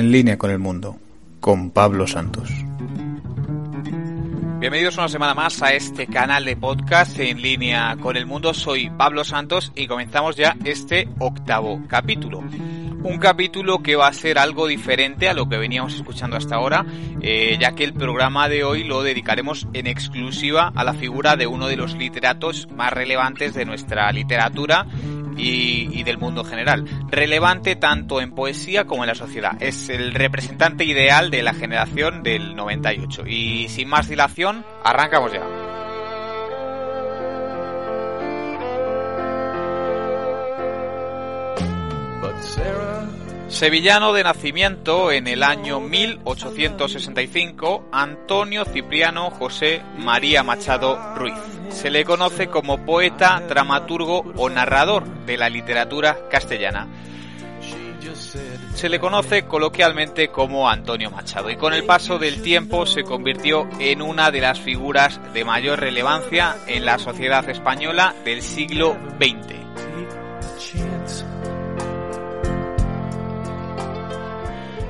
En línea con el mundo, con Pablo Santos. Bienvenidos una semana más a este canal de podcast en línea con el mundo. Soy Pablo Santos y comenzamos ya este octavo capítulo. Un capítulo que va a ser algo diferente a lo que veníamos escuchando hasta ahora, eh, ya que el programa de hoy lo dedicaremos en exclusiva a la figura de uno de los literatos más relevantes de nuestra literatura y, del mundo general. Relevante tanto en poesía como en la sociedad. Es el representante ideal de la generación del 98. Y sin más dilación, arrancamos ya. Sevillano de nacimiento en el año 1865, Antonio Cipriano José María Machado Ruiz. Se le conoce como poeta, dramaturgo o narrador de la literatura castellana. Se le conoce coloquialmente como Antonio Machado y con el paso del tiempo se convirtió en una de las figuras de mayor relevancia en la sociedad española del siglo XX.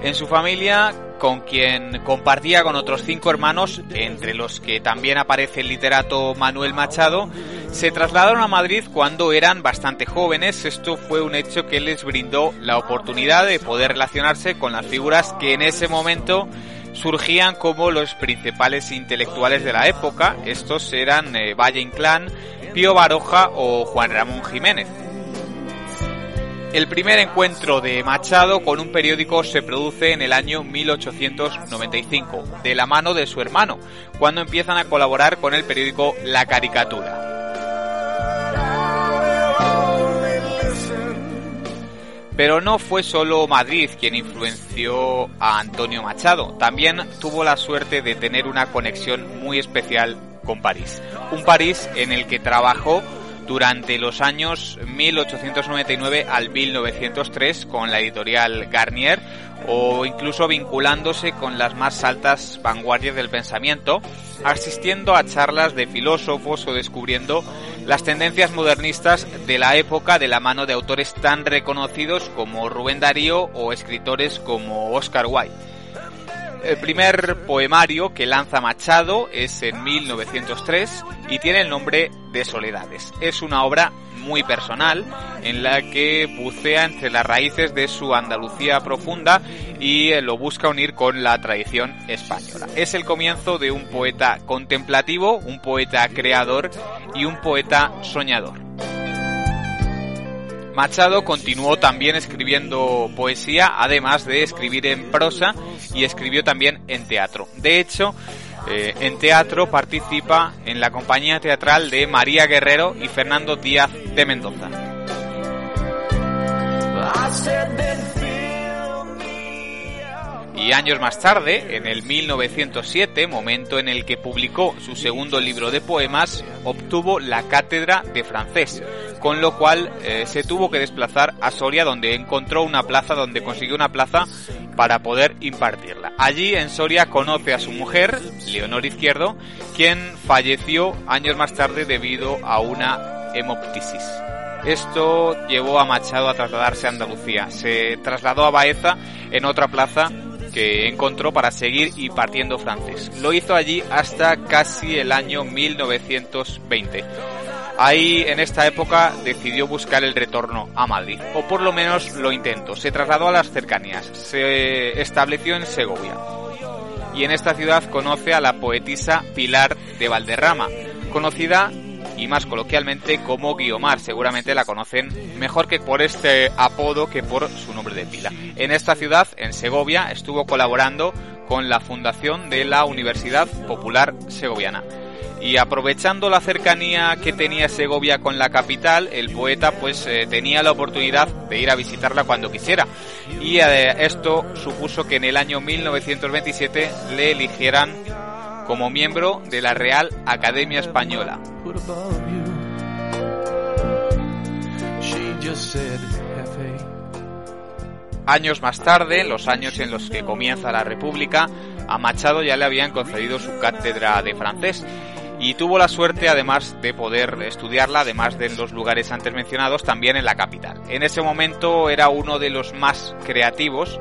En su familia, con quien compartía con otros cinco hermanos, entre los que también aparece el literato Manuel Machado, se trasladaron a Madrid cuando eran bastante jóvenes. Esto fue un hecho que les brindó la oportunidad de poder relacionarse con las figuras que en ese momento surgían como los principales intelectuales de la época. Estos eran eh, Valle Inclán, Pío Baroja o Juan Ramón Jiménez. El primer encuentro de Machado con un periódico se produce en el año 1895, de la mano de su hermano, cuando empiezan a colaborar con el periódico La Caricatura. Pero no fue solo Madrid quien influenció a Antonio Machado, también tuvo la suerte de tener una conexión muy especial con París. Un París en el que trabajó durante los años 1899 al 1903 con la editorial Garnier o incluso vinculándose con las más altas vanguardias del pensamiento, asistiendo a charlas de filósofos o descubriendo las tendencias modernistas de la época de la mano de autores tan reconocidos como Rubén Darío o escritores como Oscar Wilde. El primer poemario que lanza Machado es en 1903 y tiene el nombre de Soledades. Es una obra muy personal en la que bucea entre las raíces de su Andalucía profunda y lo busca unir con la tradición española. Es el comienzo de un poeta contemplativo, un poeta creador y un poeta soñador. Machado continuó también escribiendo poesía, además de escribir en prosa y escribió también en teatro. De hecho, eh, en teatro participa en la compañía teatral de María Guerrero y Fernando Díaz de Mendoza. Años más tarde, en el 1907, momento en el que publicó su segundo libro de poemas, obtuvo la cátedra de francés, con lo cual eh, se tuvo que desplazar a Soria donde encontró una plaza, donde consiguió una plaza para poder impartirla. Allí en Soria conoce a su mujer, Leonor Izquierdo, quien falleció años más tarde debido a una hemoptisis. Esto llevó a Machado a trasladarse a Andalucía. Se trasladó a Baeza en otra plaza que encontró para seguir impartiendo francés. Lo hizo allí hasta casi el año 1920. Ahí, en esta época, decidió buscar el retorno a Madrid, o por lo menos lo intentó. Se trasladó a las cercanías, se estableció en Segovia. Y en esta ciudad conoce a la poetisa Pilar de Valderrama, conocida y más coloquialmente como Guiomar. Seguramente la conocen mejor que por este apodo que por su nombre de pila. En esta ciudad, en Segovia, estuvo colaborando con la fundación de la Universidad Popular Segoviana. Y aprovechando la cercanía que tenía Segovia con la capital, el poeta pues eh, tenía la oportunidad de ir a visitarla cuando quisiera. Y eh, esto supuso que en el año 1927 le eligieran como miembro de la Real Academia Española. Años más tarde, los años en los que comienza la República, a Machado ya le habían concedido su cátedra de francés y tuvo la suerte además de poder estudiarla, además de en los lugares antes mencionados, también en la capital. En ese momento era uno de los más creativos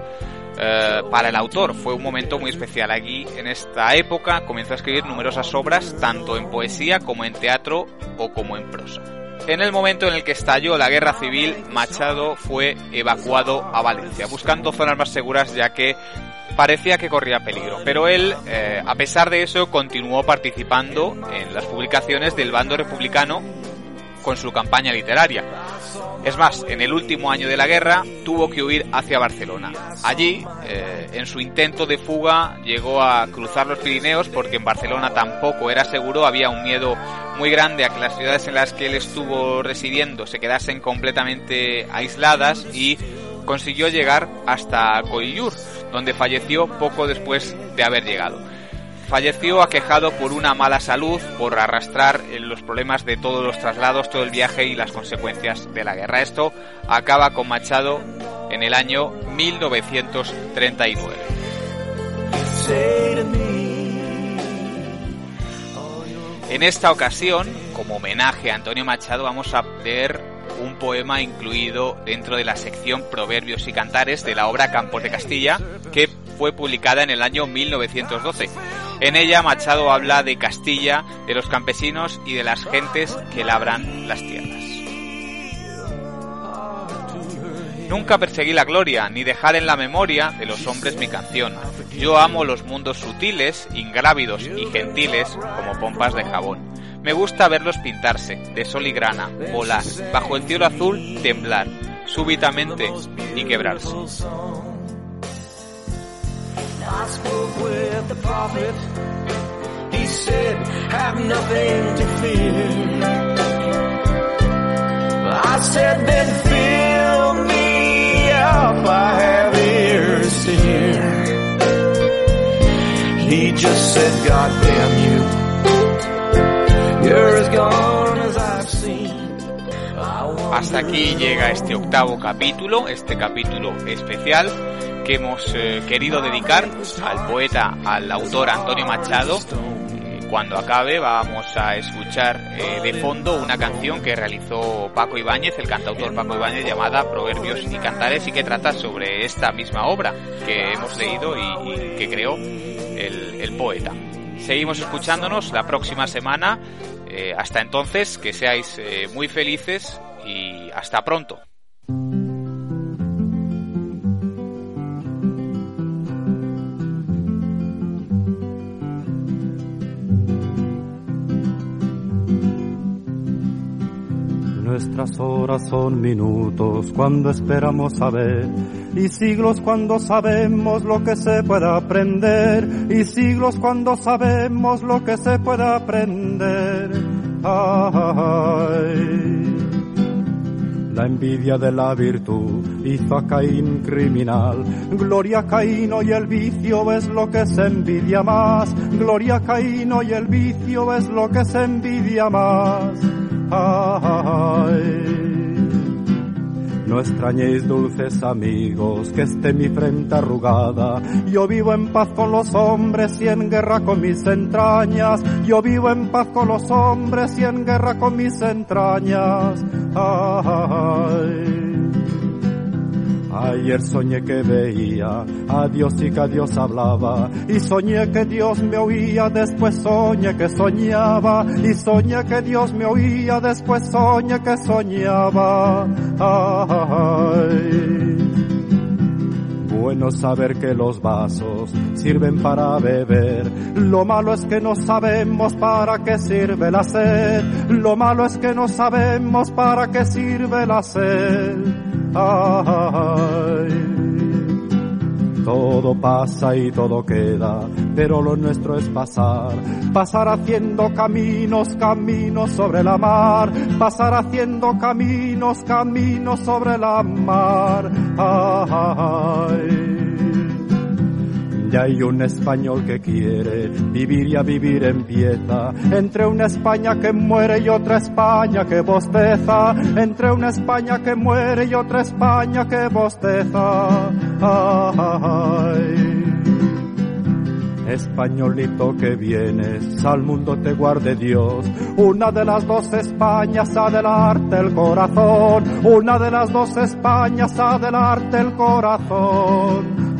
eh, para el autor. Fue un momento muy especial. Aquí, en esta época, comenzó a escribir numerosas obras, tanto en poesía como en teatro o como en prosa. En el momento en el que estalló la guerra civil, Machado fue evacuado a Valencia, buscando zonas más seguras ya que parecía que corría peligro. Pero él, eh, a pesar de eso, continuó participando en las publicaciones del bando republicano con su campaña literaria. Es más, en el último año de la guerra tuvo que huir hacia Barcelona. Allí, eh, en su intento de fuga, llegó a cruzar los Pirineos porque en Barcelona tampoco era seguro, había un miedo muy grande a que las ciudades en las que él estuvo residiendo se quedasen completamente aisladas y consiguió llegar hasta Collioure, donde falleció poco después de haber llegado falleció aquejado por una mala salud, por arrastrar los problemas de todos los traslados, todo el viaje y las consecuencias de la guerra. Esto acaba con Machado en el año 1939. En esta ocasión, como homenaje a Antonio Machado, vamos a ver un poema incluido dentro de la sección Proverbios y Cantares de la obra Campos de Castilla, que fue publicada en el año 1912. En ella Machado habla de Castilla, de los campesinos y de las gentes que labran las tierras. Nunca perseguí la gloria, ni dejar en la memoria de los hombres mi canción. Yo amo los mundos sutiles, ingrávidos y gentiles como pompas de jabón. Me gusta verlos pintarse, de sol y grana, volar, bajo el cielo azul temblar, súbitamente y quebrarse. I spoke with the prophet. He said, have nothing to fear. I said, then fill me up. I have ears to hear. He just said, God damn you. You're as gone as I've seen. Hasta aquí llega este octavo capítulo, este capítulo especial que hemos eh, querido dedicar al poeta, al autor Antonio Machado. Eh, cuando acabe vamos a escuchar eh, de fondo una canción que realizó Paco Ibáñez, el cantautor Paco Ibáñez, llamada Proverbios y Cantares y que trata sobre esta misma obra que hemos leído y, que creó el, el, poeta. Seguimos escuchándonos la próxima semana. hasta entonces, que seáis muy felices y hasta pronto. Nuestras horas son minutos cuando esperamos saber y siglos cuando sabemos lo que se puede aprender y siglos cuando sabemos lo que se puede aprender. La envidia de la virtud hizo a Caín criminal. Gloria a Caín y el vicio es lo que se envidia más. Gloria a Caín y el vicio es lo que se envidia más. No extrañéis dulces amigos que esté mi frente arrugada. Yo vivo en paz con los hombres y en guerra con mis entrañas. Yo vivo en paz con los hombres y en guerra con mis entrañas. Ayer soñé que veía a Dios y que a Dios hablaba. Y soñé que Dios me oía, después soñé que soñaba. Y soñé que Dios me oía, después soñé que soñaba. Ay. Bueno saber que los vasos sirven para beber. Lo malo es que no sabemos para qué sirve la sed. Lo malo es que no sabemos para qué sirve la sed. Ay Todo pasa y todo queda, pero lo nuestro es pasar. Pasar haciendo caminos, caminos sobre la mar. Pasar haciendo caminos, caminos sobre la mar. Ay. Ya hay un español que quiere vivir y a vivir empieza. Entre una España que muere y otra España que bosteza. Entre una España que muere y otra España que bosteza. Ay. Españolito que vienes, al mundo te guarde Dios. Una de las dos Españas adelante el corazón. Una de las dos Españas adelante el corazón.